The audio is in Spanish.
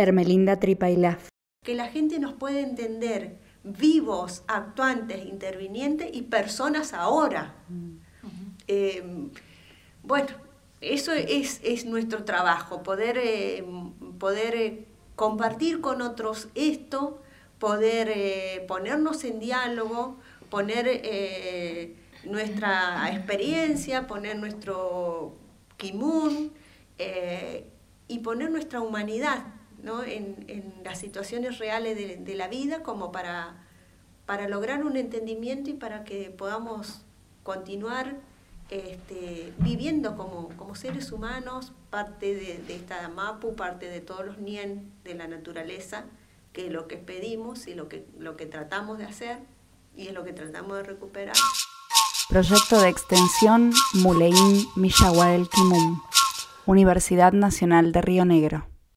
Hermelinda Tripailaf. Que la gente nos puede entender vivos, actuantes, intervinientes y personas ahora. Eh, bueno, eso es, es, nuestro trabajo, poder, eh, poder eh, compartir con otros esto, poder ponernos en diálogo, poner nuestra experiencia, poner nuestro kimun y poner nuestra humanidad en, las situaciones reales de, la vida como para, para lograr un entendimiento y para que podamos continuar este, viviendo como, como, seres humanos, parte de, esta MAPU, parte de todos los NIEN de la naturaleza, que es lo que pedimos y lo que, lo que tratamos de hacer y es lo que tratamos de recuperar. Proyecto de extensión Muleín Millahuel Kimum, Universidad Nacional de Río Negro.